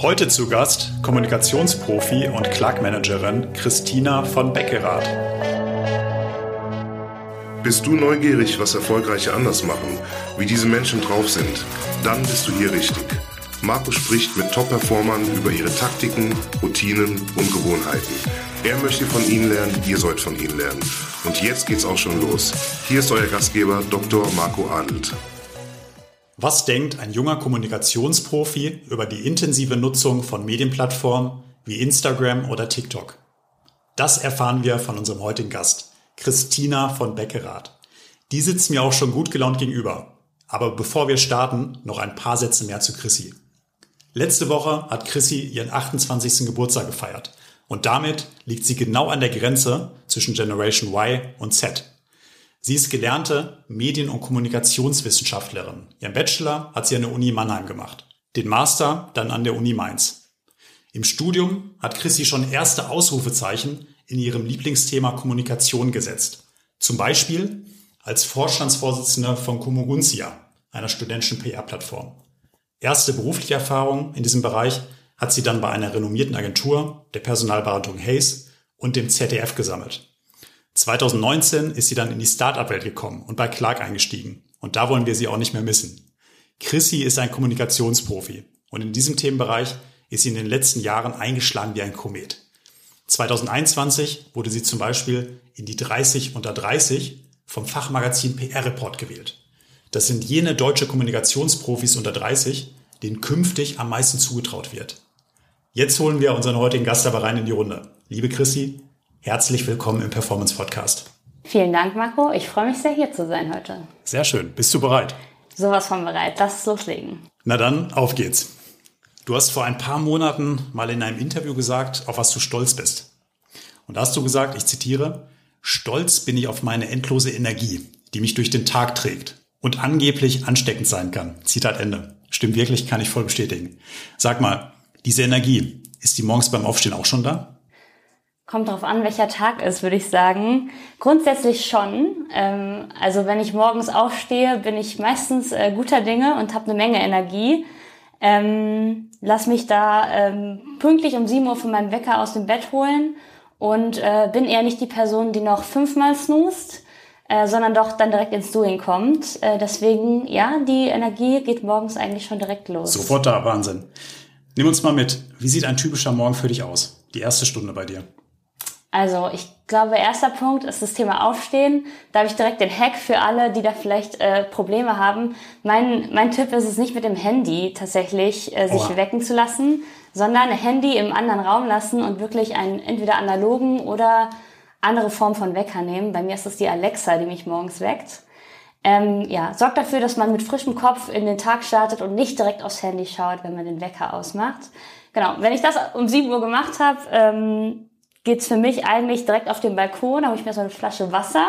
Heute zu Gast Kommunikationsprofi und Clark-Managerin Christina von Beckerath. Bist du neugierig, was Erfolgreiche anders machen, wie diese Menschen drauf sind? Dann bist du hier richtig. Marco spricht mit Top-Performern über ihre Taktiken, Routinen und Gewohnheiten. Er möchte von ihnen lernen, ihr sollt von ihnen lernen. Und jetzt geht's auch schon los. Hier ist euer Gastgeber Dr. Marco Adelt. Was denkt ein junger Kommunikationsprofi über die intensive Nutzung von Medienplattformen wie Instagram oder TikTok? Das erfahren wir von unserem heutigen Gast, Christina von Beckerath. Die sitzt mir auch schon gut gelaunt gegenüber. Aber bevor wir starten, noch ein paar Sätze mehr zu Chrissy. Letzte Woche hat Chrissy ihren 28. Geburtstag gefeiert und damit liegt sie genau an der Grenze zwischen Generation Y und Z. Sie ist gelernte Medien- und Kommunikationswissenschaftlerin. Ihren Bachelor hat sie an der Uni Mannheim gemacht, den Master dann an der Uni Mainz. Im Studium hat Chrissy schon erste Ausrufezeichen in ihrem Lieblingsthema Kommunikation gesetzt. Zum Beispiel als Vorstandsvorsitzende von Comuguntia, einer studentischen PR-Plattform. Erste berufliche Erfahrung in diesem Bereich hat sie dann bei einer renommierten Agentur, der Personalberatung Hayes und dem ZDF gesammelt. 2019 ist sie dann in die Startup-Welt gekommen und bei Clark eingestiegen. Und da wollen wir sie auch nicht mehr missen. Chrissy ist ein Kommunikationsprofi und in diesem Themenbereich ist sie in den letzten Jahren eingeschlagen wie ein Komet. 2021 wurde sie zum Beispiel in die 30 unter 30 vom Fachmagazin PR Report gewählt. Das sind jene deutsche Kommunikationsprofis unter 30, denen künftig am meisten zugetraut wird. Jetzt holen wir unseren heutigen Gast aber rein in die Runde. Liebe Chrissy, Herzlich willkommen im Performance Podcast. Vielen Dank, Marco. Ich freue mich sehr, hier zu sein heute. Sehr schön. Bist du bereit? Sowas von bereit. Lass es loslegen. Na dann, auf geht's. Du hast vor ein paar Monaten mal in einem Interview gesagt, auf was du stolz bist. Und da hast du gesagt, ich zitiere, Stolz bin ich auf meine endlose Energie, die mich durch den Tag trägt und angeblich ansteckend sein kann. Zitat Ende. Stimmt wirklich, kann ich voll bestätigen. Sag mal, diese Energie, ist die morgens beim Aufstehen auch schon da? Kommt darauf an, welcher Tag ist, würde ich sagen. Grundsätzlich schon. Ähm, also wenn ich morgens aufstehe, bin ich meistens äh, guter Dinge und habe eine Menge Energie. Ähm, lass mich da ähm, pünktlich um 7 Uhr von meinem Wecker aus dem Bett holen und äh, bin eher nicht die Person, die noch fünfmal snoost, äh, sondern doch dann direkt ins Doing kommt. Deswegen, ja, die Energie geht morgens eigentlich schon direkt los. Sofort da, Wahnsinn. Nimm uns mal mit. Wie sieht ein typischer Morgen für dich aus? Die erste Stunde bei dir. Also ich glaube, erster Punkt ist das Thema Aufstehen. Da habe ich direkt den Hack für alle, die da vielleicht äh, Probleme haben. Mein, mein Tipp ist es nicht mit dem Handy tatsächlich äh, sich Oha. wecken zu lassen, sondern ein Handy im anderen Raum lassen und wirklich einen entweder analogen oder andere Form von Wecker nehmen. Bei mir ist es die Alexa, die mich morgens weckt. Ähm, ja, sorgt dafür, dass man mit frischem Kopf in den Tag startet und nicht direkt aufs Handy schaut, wenn man den Wecker ausmacht. Genau, wenn ich das um 7 Uhr gemacht habe, ähm, geht's für mich eigentlich direkt auf den Balkon, da habe ich mir so eine Flasche Wasser.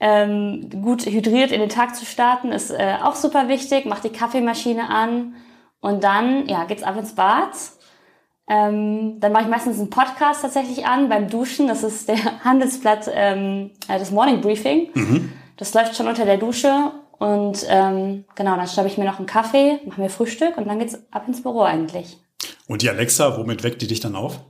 Ähm, gut hydriert in den Tag zu starten, ist äh, auch super wichtig. Mach die Kaffeemaschine an und dann ja, geht's ab ins Bad. Ähm, dann mache ich meistens einen Podcast tatsächlich an beim Duschen. Das ist der Handelsblatt, ähm, äh, das Morning Briefing. Mhm. Das läuft schon unter der Dusche. Und ähm, genau, dann schreibe ich mir noch einen Kaffee, mache mir Frühstück und dann geht's ab ins Büro eigentlich. Und die Alexa, womit weckt die dich dann auf?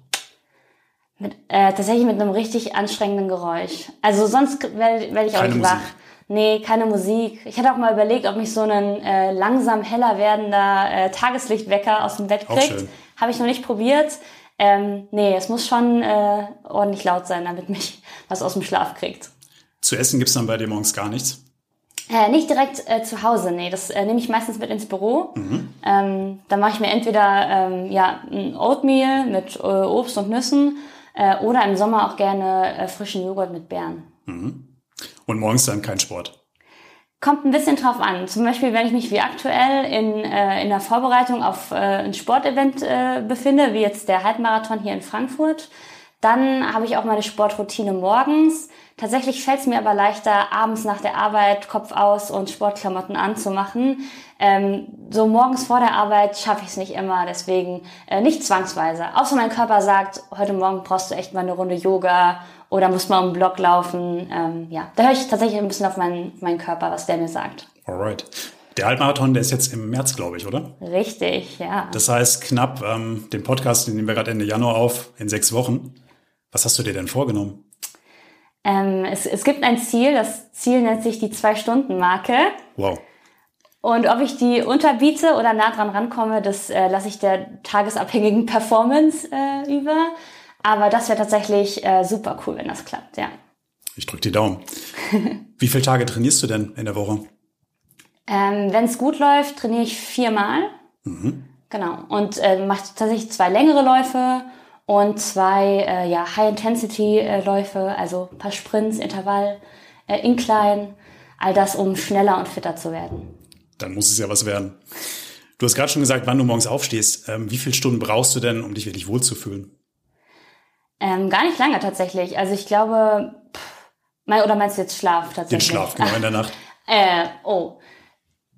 Mit, äh, tatsächlich mit einem richtig anstrengenden Geräusch. Also sonst werde werd ich auch nicht Musik. wach. Nee, keine Musik. Ich hatte auch mal überlegt, ob mich so ein äh, langsam heller werdender äh, Tageslichtwecker aus dem Bett kriegt. Habe ich noch nicht probiert. Ähm, nee, es muss schon äh, ordentlich laut sein, damit mich was aus dem Schlaf kriegt. Zu essen gibt's dann bei dir morgens gar nichts? Äh, nicht direkt äh, zu Hause, nee. Das äh, nehme ich meistens mit ins Büro. Mhm. Ähm, dann mache ich mir entweder ähm, ja, ein Oatmeal mit äh, Obst und Nüssen äh, oder im Sommer auch gerne äh, frischen Joghurt mit Beeren. Mhm. Und morgens dann kein Sport? Kommt ein bisschen drauf an. Zum Beispiel, wenn ich mich wie aktuell in, äh, in der Vorbereitung auf äh, ein Sportevent äh, befinde, wie jetzt der Halbmarathon hier in Frankfurt, dann habe ich auch meine Sportroutine morgens. Tatsächlich fällt es mir aber leichter, abends nach der Arbeit Kopf aus und Sportklamotten anzumachen. Ähm, so morgens vor der Arbeit schaffe ich es nicht immer, deswegen äh, nicht zwangsweise. Außer mein Körper sagt, heute Morgen brauchst du echt mal eine Runde Yoga oder musst mal um den Block laufen. Ähm, ja, da höre ich tatsächlich ein bisschen auf meinen, meinen Körper, was der mir sagt. Alright. Der Halbmarathon, der ist jetzt im März, glaube ich, oder? Richtig, ja. Das heißt knapp ähm, den Podcast, den nehmen wir gerade Ende Januar auf, in sechs Wochen. Was hast du dir denn vorgenommen? Ähm, es, es gibt ein Ziel, das Ziel nennt sich die Zwei-Stunden-Marke. Wow. Und ob ich die unterbiete oder nah dran rankomme, das äh, lasse ich der tagesabhängigen Performance äh, über. Aber das wäre tatsächlich äh, super cool, wenn das klappt, ja. Ich drücke die Daumen. Wie viele Tage trainierst du denn in der Woche? Ähm, wenn es gut läuft, trainiere ich viermal. Mhm. Genau. Und äh, mache tatsächlich zwei längere Läufe und zwei äh, ja, High-Intensity-Läufe, also ein paar Sprints, Intervall, äh, Incline. All das, um schneller und fitter zu werden. Dann muss es ja was werden. Du hast gerade schon gesagt, wann du morgens aufstehst. Ähm, wie viele Stunden brauchst du denn, um dich wirklich wohlzufühlen? Ähm, gar nicht lange tatsächlich. Also ich glaube, pff, mein, oder meinst du jetzt Schlaf tatsächlich? Den Schlaf, genau, in der Nacht. äh, oh.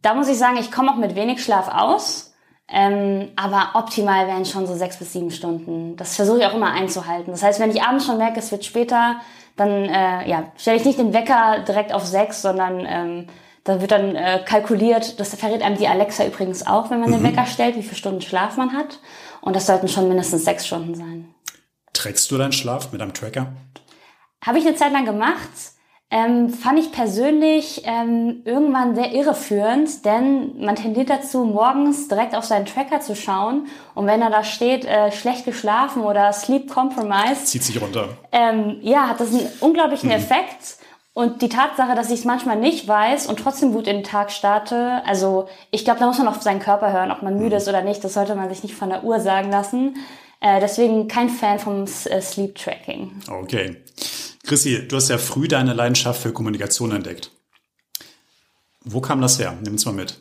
Da muss ich sagen, ich komme auch mit wenig Schlaf aus. Ähm, aber optimal wären schon so sechs bis sieben Stunden. Das versuche ich auch immer einzuhalten. Das heißt, wenn ich abends schon merke, es wird später, dann äh, ja, stelle ich nicht den Wecker direkt auf sechs, sondern ähm, da wird dann äh, kalkuliert, das verrät einem die Alexa übrigens auch, wenn man den mhm. Wecker stellt, wie viele Stunden Schlaf man hat. Und das sollten schon mindestens sechs Stunden sein. Trackst du deinen Schlaf mit einem Tracker? Habe ich eine Zeit lang gemacht. Ähm, fand ich persönlich ähm, irgendwann sehr irreführend, denn man tendiert dazu, morgens direkt auf seinen Tracker zu schauen und wenn er da steht, äh, schlecht geschlafen oder Sleep Compromise, zieht sich runter. Ähm, ja, hat das einen unglaublichen mhm. Effekt. Und die Tatsache, dass ich es manchmal nicht weiß und trotzdem gut in den Tag starte, also ich glaube, da muss man auf seinen Körper hören, ob man müde mhm. ist oder nicht. Das sollte man sich nicht von der Uhr sagen lassen. Äh, deswegen kein Fan vom äh, Sleep Tracking. Okay. Chrissy, du hast ja früh deine Leidenschaft für Kommunikation entdeckt. Wo kam das her? Nimm's mal mit.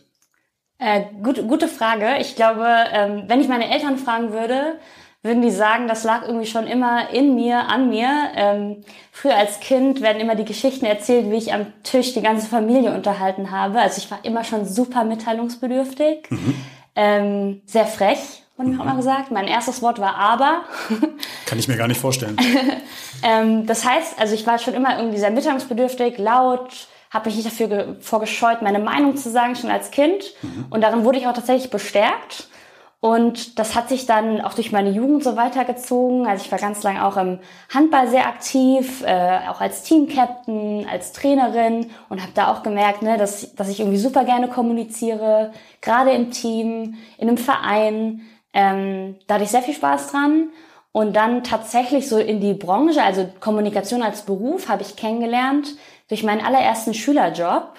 Äh, gut, gute Frage. Ich glaube, ähm, wenn ich meine Eltern fragen würde, würden die sagen, das lag irgendwie schon immer in mir, an mir. Ähm, früher als Kind werden immer die Geschichten erzählt, wie ich am Tisch die ganze Familie unterhalten habe. Also ich war immer schon super mitteilungsbedürftig, mhm. ähm, sehr frech, wurde mir auch mal gesagt. Mein erstes Wort war aber. Kann ich mir gar nicht vorstellen. ähm, das heißt, also ich war schon immer irgendwie sehr mitteilungsbedürftig, laut, habe mich nicht dafür vorgescheut, meine Meinung zu sagen, schon als Kind. Mhm. Und darin wurde ich auch tatsächlich bestärkt. Und das hat sich dann auch durch meine Jugend so weitergezogen. Also ich war ganz lange auch im Handball sehr aktiv, äh, auch als Teamcaptain, als Trainerin und habe da auch gemerkt, ne, dass, dass ich irgendwie super gerne kommuniziere, gerade im Team, in einem Verein. Ähm, da hatte ich sehr viel Spaß dran. Und dann tatsächlich so in die Branche, also Kommunikation als Beruf, habe ich kennengelernt durch meinen allerersten Schülerjob.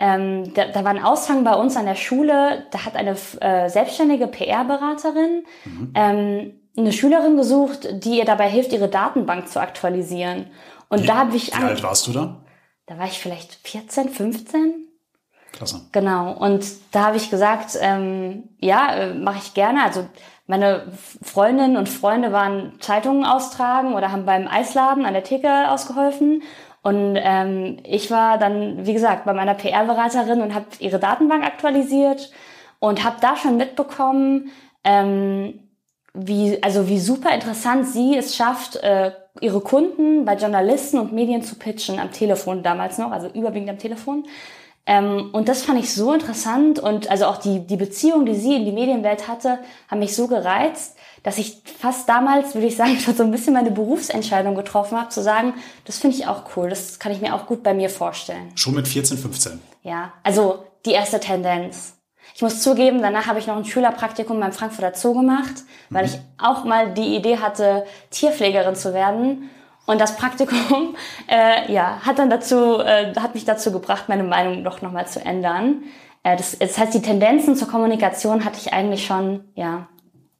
Ähm, da, da war ein Aushang bei uns an der Schule, da hat eine äh, selbstständige PR-Beraterin mhm. ähm, eine Schülerin gesucht, die ihr dabei hilft, ihre Datenbank zu aktualisieren. Und wie, da habe ich... Wie alt warst du da? Da war ich vielleicht 14, 15. Klasse. Genau. Und da habe ich gesagt, ähm, ja, äh, mache ich gerne. Also meine Freundinnen und Freunde waren Zeitungen austragen oder haben beim Eisladen an der Theke ausgeholfen. Und ähm, ich war dann, wie gesagt, bei meiner PR-Beraterin und habe ihre Datenbank aktualisiert und habe da schon mitbekommen, ähm, wie, also wie super interessant sie es schafft, äh, ihre Kunden bei Journalisten und Medien zu pitchen, am Telefon damals noch, also überwiegend am Telefon. Ähm, und das fand ich so interessant und also auch die, die Beziehung, die sie in die Medienwelt hatte, haben mich so gereizt, dass ich fast damals, würde ich sagen, schon so ein bisschen meine Berufsentscheidung getroffen habe, zu sagen, das finde ich auch cool, das kann ich mir auch gut bei mir vorstellen. Schon mit 14, 15? Ja, also die erste Tendenz. Ich muss zugeben, danach habe ich noch ein Schülerpraktikum beim Frankfurter Zoo gemacht, weil mhm. ich auch mal die Idee hatte, Tierpflegerin zu werden. Und das Praktikum, äh, ja, hat dann dazu, äh, hat mich dazu gebracht, meine Meinung doch nochmal zu ändern. Äh, das, das heißt, die Tendenzen zur Kommunikation hatte ich eigentlich schon, ja,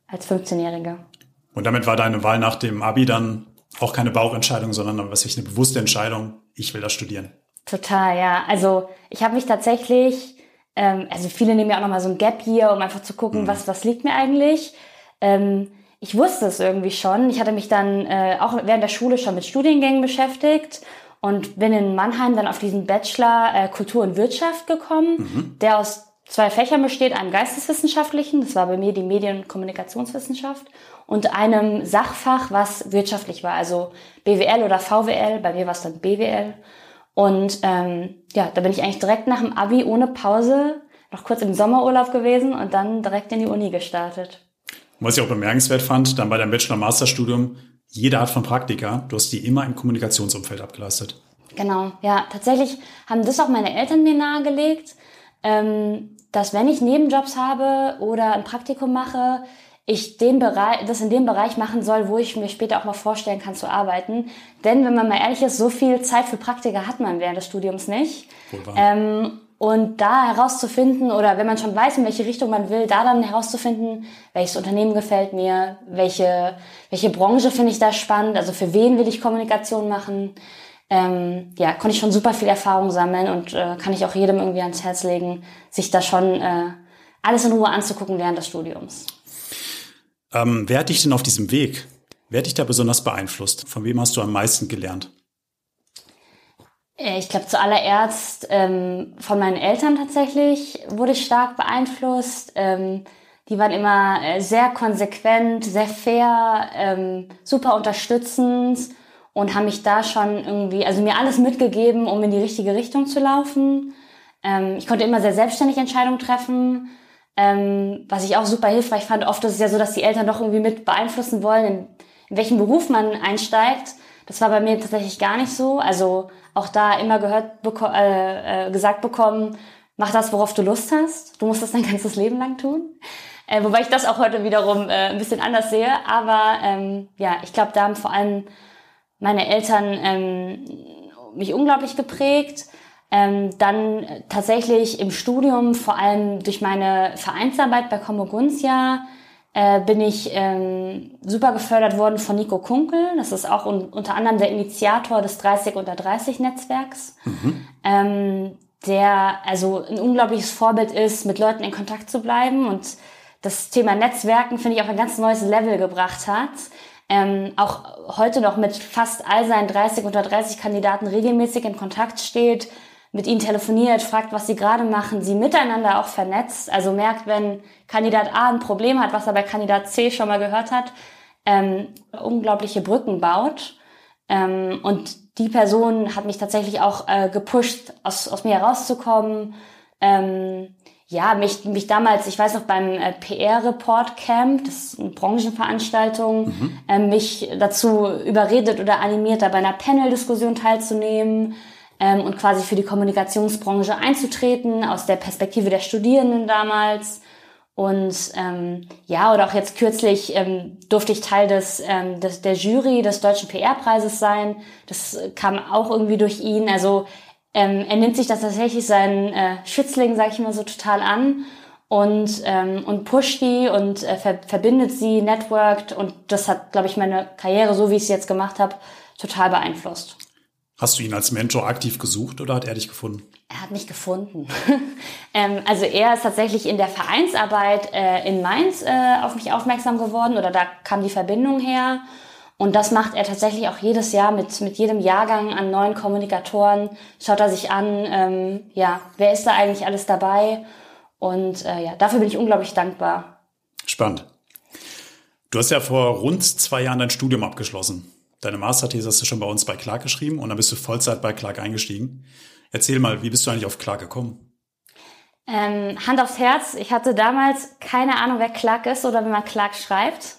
als 15-Jährige. Und damit war deine Wahl nach dem Abi dann auch keine Bauchentscheidung, sondern was ich eine bewusste Entscheidung, ich will das studieren. Total, ja. Also ich habe mich tatsächlich, ähm, also viele nehmen ja auch nochmal so ein Gap hier, um einfach zu gucken, mhm. was, was liegt mir eigentlich. Ähm, ich wusste es irgendwie schon. Ich hatte mich dann äh, auch während der Schule schon mit Studiengängen beschäftigt und bin in Mannheim dann auf diesen Bachelor äh, Kultur und Wirtschaft gekommen, mhm. der aus zwei Fächern besteht, einem geisteswissenschaftlichen, das war bei mir die Medien- und Kommunikationswissenschaft, und einem Sachfach, was wirtschaftlich war, also BWL oder VWL, bei mir war es dann BWL. Und ähm, ja, da bin ich eigentlich direkt nach dem Abi ohne Pause noch kurz im Sommerurlaub gewesen und dann direkt in die Uni gestartet. Was ich auch bemerkenswert fand, dann bei deinem Bachelor-Masterstudium, jede Art von Praktika, du hast die immer im Kommunikationsumfeld abgeleistet. Genau, ja, tatsächlich haben das auch meine Eltern mir nahegelegt, ähm, dass wenn ich Nebenjobs habe oder ein Praktikum mache, ich den Bereich, das in dem Bereich machen soll, wo ich mir später auch mal vorstellen kann zu arbeiten. Denn wenn man mal ehrlich ist, so viel Zeit für Praktika hat man während des Studiums nicht. Ähm, und da herauszufinden, oder wenn man schon weiß, in welche Richtung man will, da dann herauszufinden, welches Unternehmen gefällt mir, welche, welche Branche finde ich da spannend, also für wen will ich Kommunikation machen. Ähm, ja, konnte ich schon super viel Erfahrung sammeln und äh, kann ich auch jedem irgendwie ans Herz legen, sich da schon äh, alles in Ruhe anzugucken während des Studiums. Ähm, wer hat dich denn auf diesem Weg? Wer hat dich da besonders beeinflusst? Von wem hast du am meisten gelernt? Äh, ich glaube, zuallererst ähm, von meinen Eltern tatsächlich wurde ich stark beeinflusst. Ähm, die waren immer äh, sehr konsequent, sehr fair, ähm, super unterstützend und haben mich da schon irgendwie, also mir alles mitgegeben, um in die richtige Richtung zu laufen. Ähm, ich konnte immer sehr selbstständig Entscheidungen treffen, ähm, was ich auch super hilfreich fand. Oft ist es ja so, dass die Eltern doch irgendwie mit beeinflussen wollen, in, in welchen Beruf man einsteigt. Das war bei mir tatsächlich gar nicht so. Also auch da immer gehört, beko äh, äh, gesagt bekommen, mach das, worauf du Lust hast. Du musst das dein ganzes Leben lang tun. Äh, wobei ich das auch heute wiederum äh, ein bisschen anders sehe. Aber ähm, ja, ich glaube, da haben vor allem meine Eltern ähm, mich unglaublich geprägt. Ähm, dann tatsächlich im Studium, vor allem durch meine Vereinsarbeit bei Komoguntia, äh, bin ich ähm, super gefördert worden von Nico Kunkel. Das ist auch un unter anderem der Initiator des 30 unter 30 Netzwerks, mhm. ähm, der also ein unglaubliches Vorbild ist, mit Leuten in Kontakt zu bleiben und das Thema Netzwerken, finde ich, auf ein ganz neues Level gebracht hat. Ähm, auch heute noch mit fast all seinen 30 unter 30 Kandidaten regelmäßig in Kontakt steht, mit ihnen telefoniert, fragt, was sie gerade machen, sie miteinander auch vernetzt, also merkt, wenn Kandidat A ein Problem hat, was er bei Kandidat C schon mal gehört hat, ähm, unglaubliche Brücken baut. Ähm, und die Person hat mich tatsächlich auch äh, gepusht, aus, aus mir herauszukommen. Ähm, ja, mich, mich damals, ich weiß noch, beim äh, PR-Report Camp, das ist eine Branchenveranstaltung, mhm. äh, mich dazu überredet oder animiert, da bei einer Panel-Diskussion teilzunehmen ähm, und quasi für die Kommunikationsbranche einzutreten, aus der Perspektive der Studierenden damals. Und ähm, ja, oder auch jetzt kürzlich ähm, durfte ich Teil des, ähm, des der Jury des deutschen PR-Preises sein. Das kam auch irgendwie durch ihn. Also ähm, er nimmt sich das tatsächlich seinen äh, Schützling, sag ich mal so, total an und ähm, und pusht die und äh, ver verbindet sie, networkt und das hat, glaube ich, meine Karriere, so wie ich es jetzt gemacht habe, total beeinflusst. Hast du ihn als Mentor aktiv gesucht oder hat er dich gefunden? Er hat mich gefunden. ähm, also er ist tatsächlich in der Vereinsarbeit äh, in Mainz äh, auf mich aufmerksam geworden oder da kam die Verbindung her. Und das macht er tatsächlich auch jedes Jahr mit, mit jedem Jahrgang an neuen Kommunikatoren. Schaut er sich an, ähm, ja, wer ist da eigentlich alles dabei? Und äh, ja, dafür bin ich unglaublich dankbar. Spannend. Du hast ja vor rund zwei Jahren dein Studium abgeschlossen. Deine Masterthese hast du schon bei uns bei Clark geschrieben und dann bist du Vollzeit bei Clark eingestiegen. Erzähl mal, wie bist du eigentlich auf Clark gekommen? Ähm, Hand aufs Herz, ich hatte damals keine Ahnung, wer Clark ist oder wie man Clark schreibt.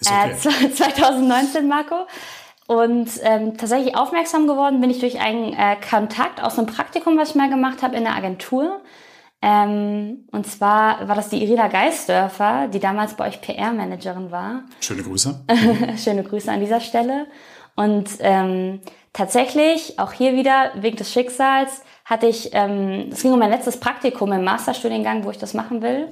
Ist okay. Äh, 2019, Marco. Und ähm, tatsächlich aufmerksam geworden bin ich durch einen äh, Kontakt aus einem Praktikum, was ich mal gemacht habe in der Agentur. Ähm, und zwar war das die Irina Geisdörfer, die damals bei euch PR-Managerin war. Schöne Grüße. Schöne Grüße an dieser Stelle. Und ähm, tatsächlich, auch hier wieder, wegen des Schicksals, hatte ich, ähm, es ging um mein letztes Praktikum im Masterstudiengang, wo ich das machen will.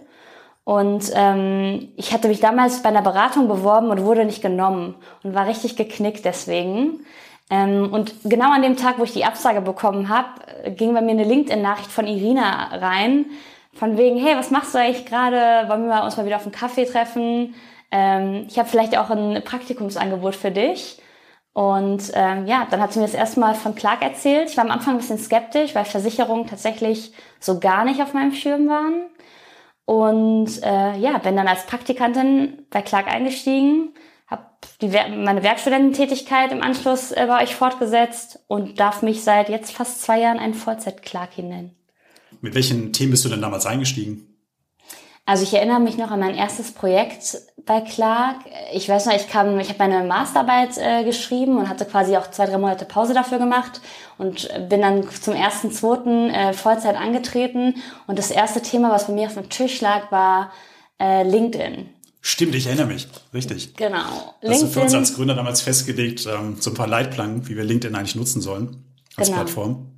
Und ähm, ich hatte mich damals bei einer Beratung beworben und wurde nicht genommen und war richtig geknickt deswegen. Ähm, und genau an dem Tag, wo ich die Absage bekommen habe, ging bei mir eine LinkedIn-Nachricht von Irina rein, von wegen, hey, was machst du eigentlich gerade? Wollen wir uns mal wieder auf einen Kaffee treffen? Ähm, ich habe vielleicht auch ein Praktikumsangebot für dich. Und ähm, ja, dann hat sie mir das erste Mal von Clark erzählt. Ich war am Anfang ein bisschen skeptisch, weil Versicherungen tatsächlich so gar nicht auf meinem Schirm waren. Und äh, ja, bin dann als Praktikantin bei Clark eingestiegen, habe meine Werkstudententätigkeit im Anschluss äh, bei euch fortgesetzt und darf mich seit jetzt fast zwei Jahren einen Vollzeit-Clarky nennen. Mit welchen Themen bist du denn damals eingestiegen? Also ich erinnere mich noch an mein erstes Projekt bei Clark. Ich weiß noch, ich kam, ich habe meine Masterarbeit äh, geschrieben und hatte quasi auch zwei, drei Monate Pause dafür gemacht und bin dann zum ersten, zweiten äh, Vollzeit angetreten. Und das erste Thema, was bei mir auf dem Tisch lag, war äh, LinkedIn. Stimmt, ich erinnere mich. Richtig. Genau. Das LinkedIn, für uns als Gründer damals festgelegt, ähm, so ein paar Leitplanken, wie wir LinkedIn eigentlich nutzen sollen als genau. Plattform.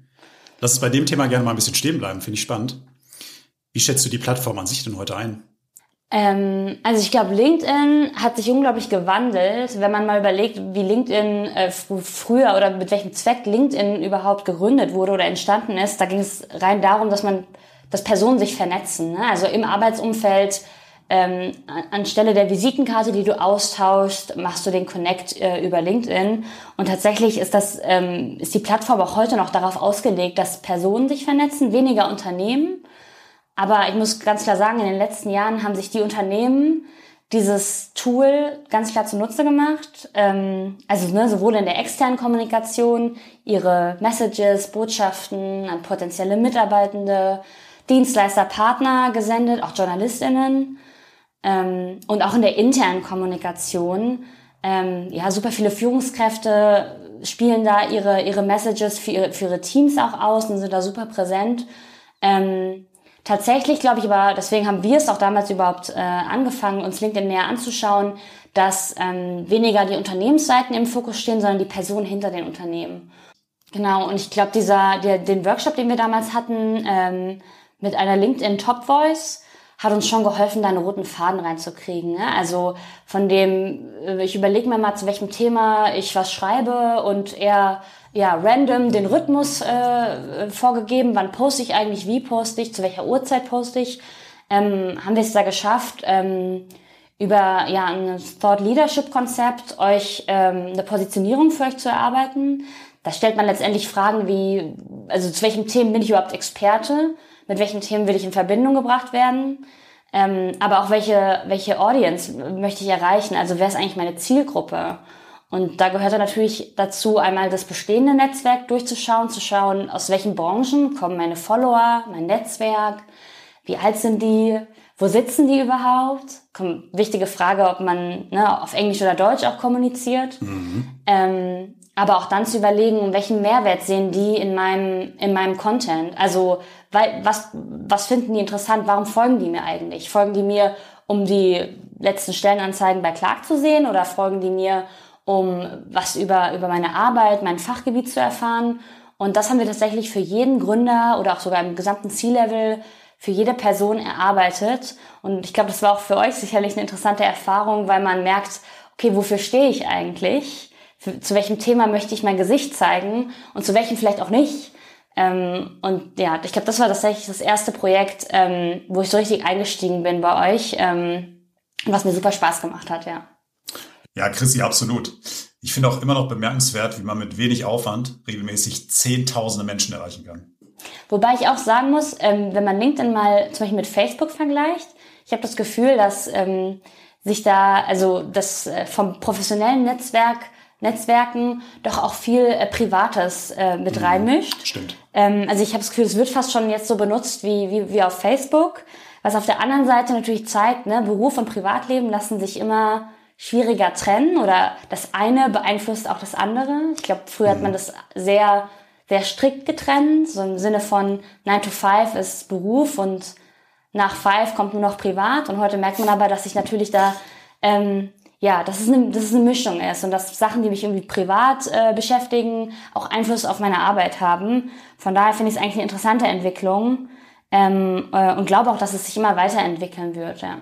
Lass uns bei dem Thema gerne mal ein bisschen stehen bleiben, finde ich spannend. Wie schätzt du die Plattform an sich denn heute ein? Ähm, also ich glaube, LinkedIn hat sich unglaublich gewandelt, wenn man mal überlegt, wie LinkedIn äh, früher oder mit welchem Zweck LinkedIn überhaupt gegründet wurde oder entstanden ist. Da ging es rein darum, dass man, dass Personen sich vernetzen. Ne? Also im Arbeitsumfeld ähm, anstelle der Visitenkarte, die du austauschst, machst du den Connect äh, über LinkedIn. Und tatsächlich ist das ähm, ist die Plattform auch heute noch darauf ausgelegt, dass Personen sich vernetzen, weniger Unternehmen. Aber ich muss ganz klar sagen, in den letzten Jahren haben sich die Unternehmen dieses Tool ganz klar zunutze gemacht. Ähm, also ne, sowohl in der externen Kommunikation, ihre Messages, Botschaften an potenzielle Mitarbeitende, Dienstleister, Partner gesendet, auch JournalistInnen. Ähm, und auch in der internen Kommunikation. Ähm, ja, super viele Führungskräfte spielen da ihre, ihre Messages für ihre, für ihre Teams auch aus und sind da super präsent. Ähm, Tatsächlich glaube ich aber, deswegen haben wir es auch damals überhaupt äh, angefangen, uns LinkedIn näher anzuschauen, dass ähm, weniger die Unternehmensseiten im Fokus stehen, sondern die Personen hinter den Unternehmen. Genau, und ich glaube, dieser, der, den Workshop, den wir damals hatten, ähm, mit einer LinkedIn Top Voice, hat uns schon geholfen, da einen roten Faden reinzukriegen. Ne? Also von dem, äh, ich überlege mir mal, zu welchem Thema ich was schreibe und eher ja, random den Rhythmus äh, vorgegeben, wann poste ich eigentlich, wie poste ich, zu welcher Uhrzeit poste ich. Ähm, haben wir es da geschafft, ähm, über ja, ein Thought Leadership Konzept euch ähm, eine Positionierung für euch zu erarbeiten. Da stellt man letztendlich Fragen wie, also zu welchen Themen bin ich überhaupt Experte? Mit welchen Themen will ich in Verbindung gebracht werden? Ähm, aber auch welche, welche Audience möchte ich erreichen? Also wer ist eigentlich meine Zielgruppe? Und da gehört dann natürlich dazu, einmal das bestehende Netzwerk durchzuschauen, zu schauen, aus welchen Branchen kommen meine Follower, mein Netzwerk, wie alt sind die, wo sitzen die überhaupt? Komm, wichtige Frage, ob man ne, auf Englisch oder Deutsch auch kommuniziert. Mhm. Ähm, aber auch dann zu überlegen, welchen Mehrwert sehen die in meinem, in meinem Content. Also weil, was, was finden die interessant? Warum folgen die mir eigentlich? Folgen die mir, um die letzten Stellenanzeigen bei Clark zu sehen oder folgen die mir, um was über, über meine Arbeit, mein Fachgebiet zu erfahren. Und das haben wir tatsächlich für jeden Gründer oder auch sogar im gesamten C-Level für jede Person erarbeitet. Und ich glaube, das war auch für euch sicherlich eine interessante Erfahrung, weil man merkt, okay, wofür stehe ich eigentlich? Zu welchem Thema möchte ich mein Gesicht zeigen und zu welchem vielleicht auch nicht? Ähm, und ja, ich glaube, das war tatsächlich das erste Projekt, ähm, wo ich so richtig eingestiegen bin bei euch, ähm, was mir super Spaß gemacht hat, ja. Ja, Chrissy, absolut. Ich finde auch immer noch bemerkenswert, wie man mit wenig Aufwand regelmäßig zehntausende Menschen erreichen kann. Wobei ich auch sagen muss, ähm, wenn man LinkedIn mal zum Beispiel mit Facebook vergleicht, ich habe das Gefühl, dass ähm, sich da, also das äh, vom professionellen Netzwerk, Netzwerken doch auch viel äh, Privates äh, mit mhm, reinmischt. Stimmt. Ähm, also ich habe das Gefühl, es wird fast schon jetzt so benutzt wie, wie, wie auf Facebook. Was auf der anderen Seite natürlich zeigt, ne, Beruf und Privatleben lassen sich immer schwieriger trennen oder das eine beeinflusst auch das andere. Ich glaube, früher hat man mhm. das sehr, sehr strikt getrennt, so im Sinne von 9 to 5 ist Beruf und nach 5 kommt nur noch privat. Und heute merkt man aber, dass sich natürlich da, ähm, ja, dass es, eine, dass es eine Mischung ist und dass Sachen, die mich irgendwie privat äh, beschäftigen, auch Einfluss auf meine Arbeit haben. Von daher finde ich es eigentlich eine interessante Entwicklung ähm, äh, und glaube auch, dass es sich immer weiterentwickeln wird. Ja.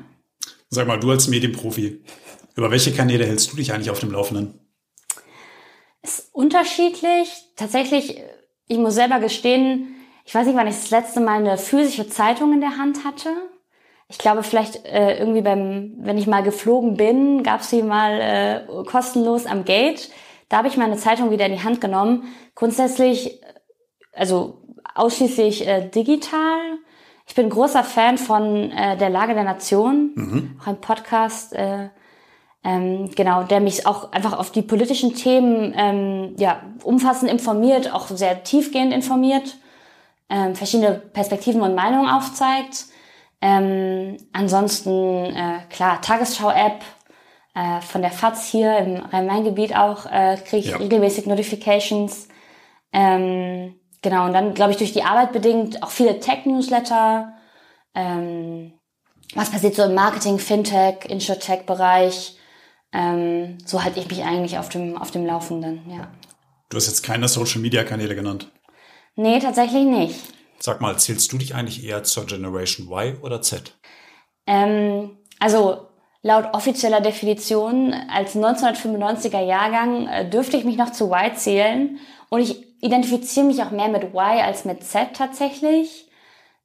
Sag mal, du als Medienprofi, über welche Kanäle hältst du dich eigentlich auf dem Laufenden? Ist unterschiedlich. Tatsächlich, ich muss selber gestehen, ich weiß nicht, wann ich das letzte Mal eine physische Zeitung in der Hand hatte. Ich glaube, vielleicht äh, irgendwie beim, wenn ich mal geflogen bin, gab es sie mal äh, kostenlos am Gate. Da habe ich meine Zeitung wieder in die Hand genommen. Grundsätzlich, also ausschließlich äh, digital. Ich bin großer Fan von äh, der Lage der Nation, mhm. auch ein Podcast. Äh, ähm, genau, der mich auch einfach auf die politischen Themen ähm, ja, umfassend informiert, auch sehr tiefgehend informiert. ähm, verschiedene Perspektiven und Meinungen aufzeigt. Ähm, ansonsten, äh, klar, Tagesschau-App äh, von der FAZ hier im Rhein-Main-Gebiet auch, äh, kriege ich ja. regelmäßig Notifications. Ähm, genau, und dann, glaube ich, durch die Arbeit bedingt auch viele Tech-Newsletter. Ähm, was passiert so im Marketing, Fintech, Insurtech-Bereich? Ähm, so halte ich mich eigentlich auf dem, auf dem Laufenden, ja. Du hast jetzt keine Social-Media-Kanäle genannt. Nee, tatsächlich nicht. Sag mal, zählst du dich eigentlich eher zur Generation Y oder Z? Ähm, also laut offizieller Definition als 1995er Jahrgang äh, dürfte ich mich noch zu Y zählen und ich identifiziere mich auch mehr mit Y als mit Z tatsächlich.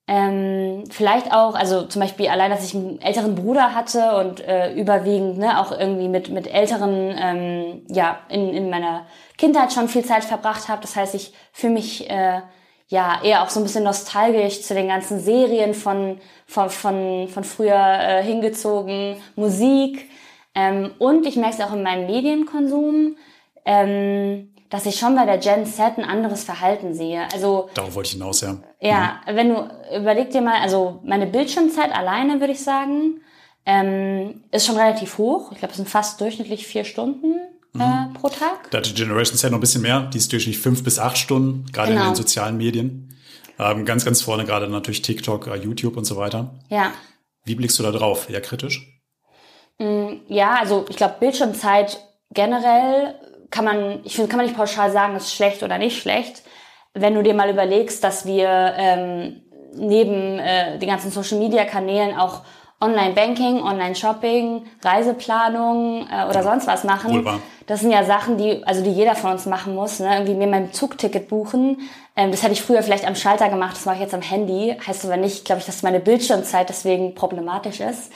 Ähm, vielleicht auch, also zum Beispiel allein, dass ich einen älteren Bruder hatte und äh, überwiegend ne, auch irgendwie mit, mit älteren, ähm, ja, in, in meiner Kindheit schon viel Zeit verbracht habe. Das heißt, ich fühle mich äh, ja eher auch so ein bisschen nostalgisch zu den ganzen Serien von, von, von, von früher äh, hingezogen, Musik. Ähm, und ich merke es auch in meinem Medienkonsum. Ähm, dass ich schon bei der Gen Z ein anderes Verhalten sehe. Also darauf wollte ich hinaus, ja. Ja, mhm. wenn du überleg dir mal, also meine Bildschirmzeit alleine würde ich sagen ähm, ist schon relativ hoch. Ich glaube, es sind fast durchschnittlich vier Stunden äh, mhm. pro Tag. Da hat die Generation Z noch ein bisschen mehr. Die ist durchschnittlich fünf bis acht Stunden, gerade genau. in den sozialen Medien. Ähm, ganz, ganz vorne gerade natürlich TikTok, äh, YouTube und so weiter. Ja. Wie blickst du da drauf? Eher kritisch? Mm, ja, also ich glaube, Bildschirmzeit generell kann man, ich finde, kann man nicht pauschal sagen, ist schlecht oder nicht schlecht. Wenn du dir mal überlegst, dass wir ähm, neben äh, den ganzen Social Media Kanälen auch Online-Banking, Online-Shopping, Reiseplanung äh, oder sonst was machen. Wohlbar. Das sind ja Sachen, die, also die jeder von uns machen muss. Ne? Irgendwie mir mein Zugticket buchen. Ähm, das hätte ich früher vielleicht am Schalter gemacht, das mache ich jetzt am Handy. Heißt aber nicht, glaube ich, dass meine Bildschirmzeit deswegen problematisch ist.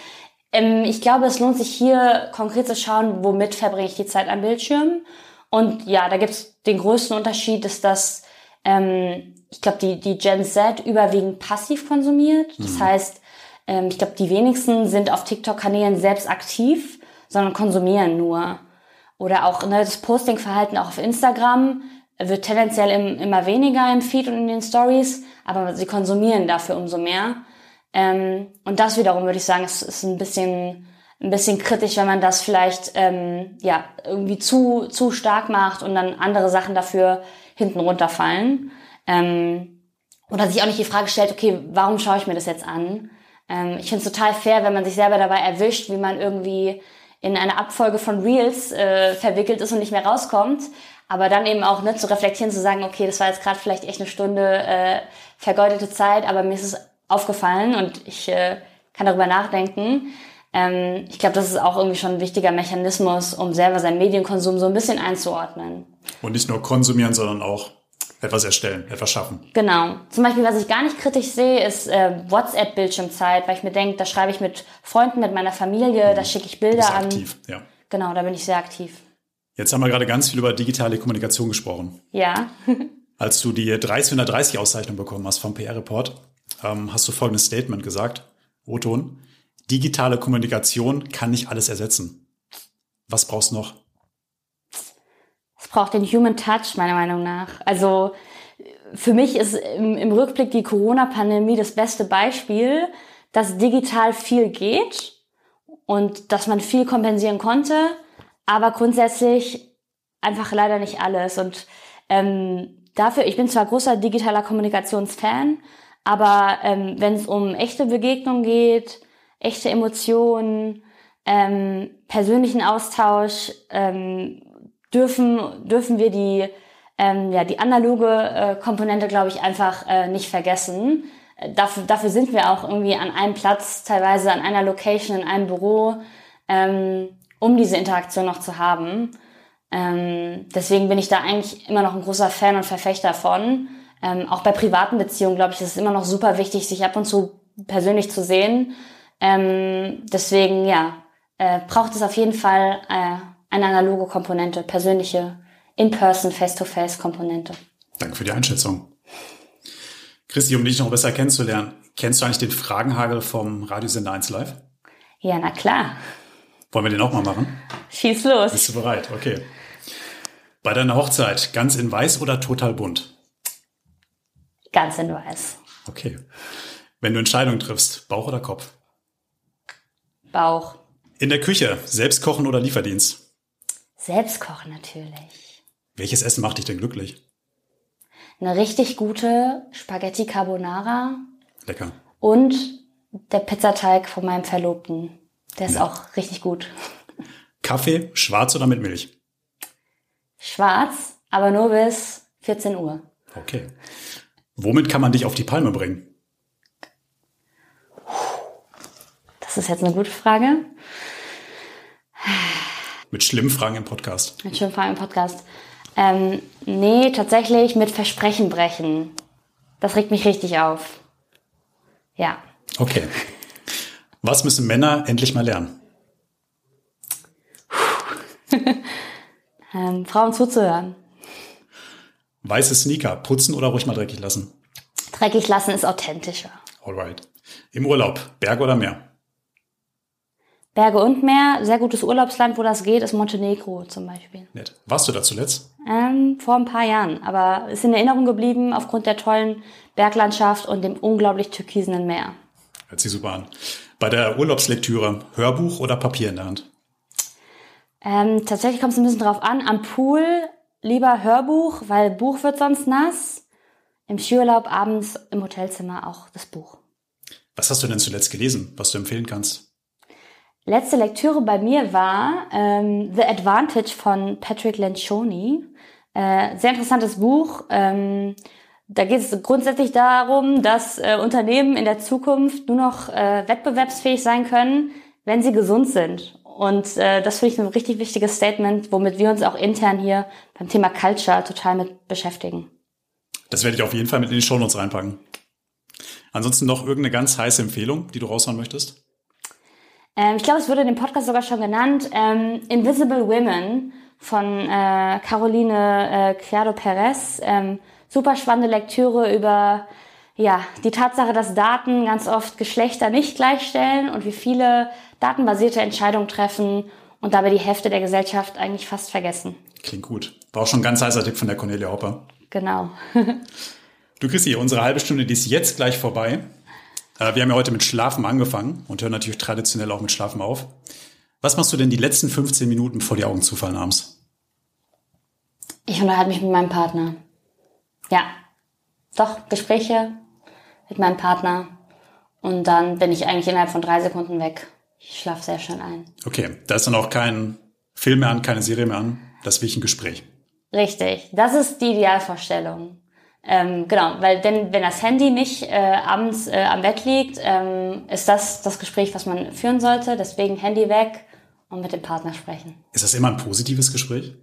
Ähm, ich glaube, es lohnt sich hier konkret zu schauen, womit verbringe ich die Zeit am Bildschirm. Und ja, da gibt's den größten Unterschied, ist, dass ähm, ich glaube, die, die Gen Z überwiegend passiv konsumiert. Das mhm. heißt, ähm, ich glaube, die wenigsten sind auf TikTok-Kanälen selbst aktiv, sondern konsumieren nur. Oder auch ne, das Posting-Verhalten auch auf Instagram wird tendenziell im, immer weniger im Feed und in den Stories, aber sie konsumieren dafür umso mehr. Ähm, und das wiederum würde ich sagen, ist, ist ein bisschen ein bisschen kritisch, wenn man das vielleicht ähm, ja irgendwie zu zu stark macht und dann andere Sachen dafür hinten runterfallen. Ähm, oder sich auch nicht die Frage stellt, okay, warum schaue ich mir das jetzt an? Ähm, ich finde es total fair, wenn man sich selber dabei erwischt, wie man irgendwie in eine Abfolge von Reels äh, verwickelt ist und nicht mehr rauskommt. Aber dann eben auch ne, zu reflektieren, zu sagen, okay, das war jetzt gerade vielleicht echt eine Stunde äh, vergeudete Zeit, aber mir ist es aufgefallen und ich äh, kann darüber nachdenken. Ähm, ich glaube, das ist auch irgendwie schon ein wichtiger Mechanismus, um selber seinen Medienkonsum so ein bisschen einzuordnen. Und nicht nur konsumieren, sondern auch etwas erstellen, etwas schaffen. Genau. Zum Beispiel, was ich gar nicht kritisch sehe, ist äh, WhatsApp-Bildschirmzeit, weil ich mir denke, da schreibe ich mit Freunden, mit meiner Familie, mhm. da schicke ich Bilder an. aktiv, ja. Genau, da bin ich sehr aktiv. Jetzt haben wir gerade ganz viel über digitale Kommunikation gesprochen. Ja. Als du die 3030-Auszeichnung bekommen hast vom PR-Report, ähm, hast du folgendes Statement gesagt, Oton, digitale Kommunikation kann nicht alles ersetzen. Was brauchst du noch? Braucht den Human Touch, meiner Meinung nach. Also für mich ist im, im Rückblick die Corona-Pandemie das beste Beispiel, dass digital viel geht und dass man viel kompensieren konnte, aber grundsätzlich einfach leider nicht alles. Und ähm, dafür, ich bin zwar großer digitaler Kommunikationsfan, aber ähm, wenn es um echte Begegnungen geht, echte Emotionen, ähm, persönlichen Austausch, ähm, dürfen, dürfen wir die, ähm, ja, die analoge äh, Komponente, glaube ich, einfach äh, nicht vergessen. Äh, dafür, dafür sind wir auch irgendwie an einem Platz, teilweise an einer Location, in einem Büro, ähm, um diese Interaktion noch zu haben. Ähm, deswegen bin ich da eigentlich immer noch ein großer Fan und Verfechter von. Ähm, auch bei privaten Beziehungen, glaube ich, ist es immer noch super wichtig, sich ab und zu persönlich zu sehen. Ähm, deswegen, ja, äh, braucht es auf jeden Fall äh, eine analoge Komponente, persönliche, in-person, face-to-face-Komponente. Danke für die Einschätzung. Christi, um dich noch besser kennenzulernen, kennst du eigentlich den Fragenhagel vom Radiosender 1 Live? Ja, na klar. Wollen wir den auch mal machen? Schieß los. Bist du bereit? Okay. Bei deiner Hochzeit ganz in weiß oder total bunt? ganz in weiß. Okay. Wenn du Entscheidungen triffst, Bauch oder Kopf? Bauch. In der Küche, selbst kochen oder Lieferdienst? Selbst kochen natürlich. Welches Essen macht dich denn glücklich? Eine richtig gute Spaghetti Carbonara. Lecker. Und der Pizzateig von meinem Verlobten. Der ist Ja. auch richtig gut. Kaffee, schwarz oder mit Milch? Schwarz, aber nur bis 14 Uhr. Okay. Womit kann man dich auf die Palme bringen? Das ist jetzt eine gute Frage. Mit schlimmen Fragen im Mit Mit schönen Fragen im Podcast. Ähm, nee, tatsächlich mit Versprechen brechen. Das regt mich richtig auf. Ja. Okay. Was müssen Männer endlich mal lernen? Ähm, Frauen zuzuhören. Weiße Sneaker, putzen oder ruhig mal dreckig lassen? Dreckig lassen ist authentischer. Alright. Im Urlaub, Berge oder Meer? Berge und Meer, sehr gutes Urlaubsland, wo das geht, ist Montenegro zum Beispiel. Nett. Warst du da zuletzt? Ähm, vor ein paar Jahren, aber ist in Erinnerung geblieben aufgrund der tollen Berglandschaft und dem unglaublich türkisenen Meer. Hört sich super an. Bei der Urlaubslektüre, Hörbuch oder Papier in der Hand? Ähm, tatsächlich kommt es ein bisschen drauf an. Am Pool lieber Hörbuch, weil Buch wird sonst nass. Im Skiurlaub abends im Hotelzimmer auch das Buch. Was hast du denn zuletzt gelesen, was du empfehlen kannst? Letzte Lektüre bei mir war ähm, The Advantage von Patrick Lencioni. Äh, sehr interessantes Buch. Ähm, da geht es grundsätzlich darum, dass äh, Unternehmen in der Zukunft nur noch äh, wettbewerbsfähig sein können, wenn sie gesund sind. Und äh, das finde ich ein richtig wichtiges Statement, womit wir uns auch intern hier beim Thema Culture total mit beschäftigen. Das werde ich auf jeden Fall mit in die Shownotes reinpacken. Ansonsten noch irgendeine ganz heiße Empfehlung, die du raushauen möchtest? Ähm, ich glaube, es wurde in dem Podcast sogar schon genannt. Ähm, Invisible Women von äh, Caroline äh, Criado Perez. Ähm, super spannende Lektüre über ja, die Tatsache, dass Daten ganz oft Geschlechter nicht gleichstellen und wie viele datenbasierte Entscheidungen treffen und dabei die Hälfte der Gesellschaft eigentlich fast vergessen. Klingt gut. War auch schon ein ganz heißer Tipp von der Cornelia Hopper. Genau. Du Christi, unsere halbe Stunde, die ist jetzt gleich vorbei. Äh, Wir haben ja heute mit Schlafen angefangen und hören natürlich traditionell auch mit Schlafen auf. Was machst du denn die letzten 15 Minuten, bevor die Augen zufallen abends? Ich unterhalte mich mit meinem Partner. Ja. Doch, Gespräche mit meinem Partner. Und dann bin ich eigentlich innerhalb von drei Sekunden weg. Ich schlafe sehr schön ein. Okay, da ist dann auch kein Film mehr an, keine Serie mehr an. Das ist wirklich ein Gespräch. Richtig. Das ist die Idealvorstellung. Ähm, genau, weil denn wenn das Handy nicht äh, abends äh, am Bett liegt, ähm, ist das das Gespräch, was man führen sollte. Deswegen Handy weg und mit dem Partner sprechen. Ist das immer ein positives Gespräch?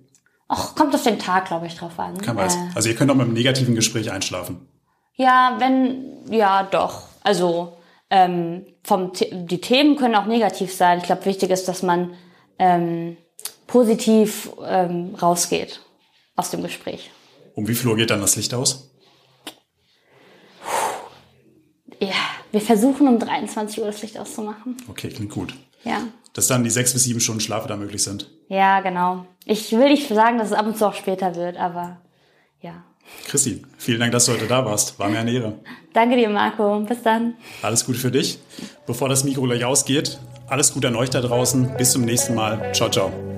Ach, kommt auf den Tag, glaube ich, drauf an. Kein weiß. Äh, Also ihr könnt auch mit einem negativen Gespräch einschlafen. Ja, wenn, ja, doch. Also, ähm, vom, The- die Themen können auch negativ sein. Ich glaube, wichtig ist, dass man ähm, positiv ähm, rausgeht aus dem Gespräch. Um wie viel Uhr geht dann das Licht aus? Ja, wir versuchen um 23 Uhr das Licht auszumachen. Okay, klingt gut. Ja. Dass dann die sechs bis sieben Stunden Schlaf da möglich sind. Ja, genau. Ich will nicht sagen, dass es ab und zu auch später wird, aber ja. Chrissy, vielen Dank, dass du heute da warst. War mir eine Ehre. Danke dir, Marco. Bis dann. Alles Gute für dich. Bevor das Mikro gleich ausgeht, alles Gute an euch da draußen. Bis zum nächsten Mal. Ciao, ciao.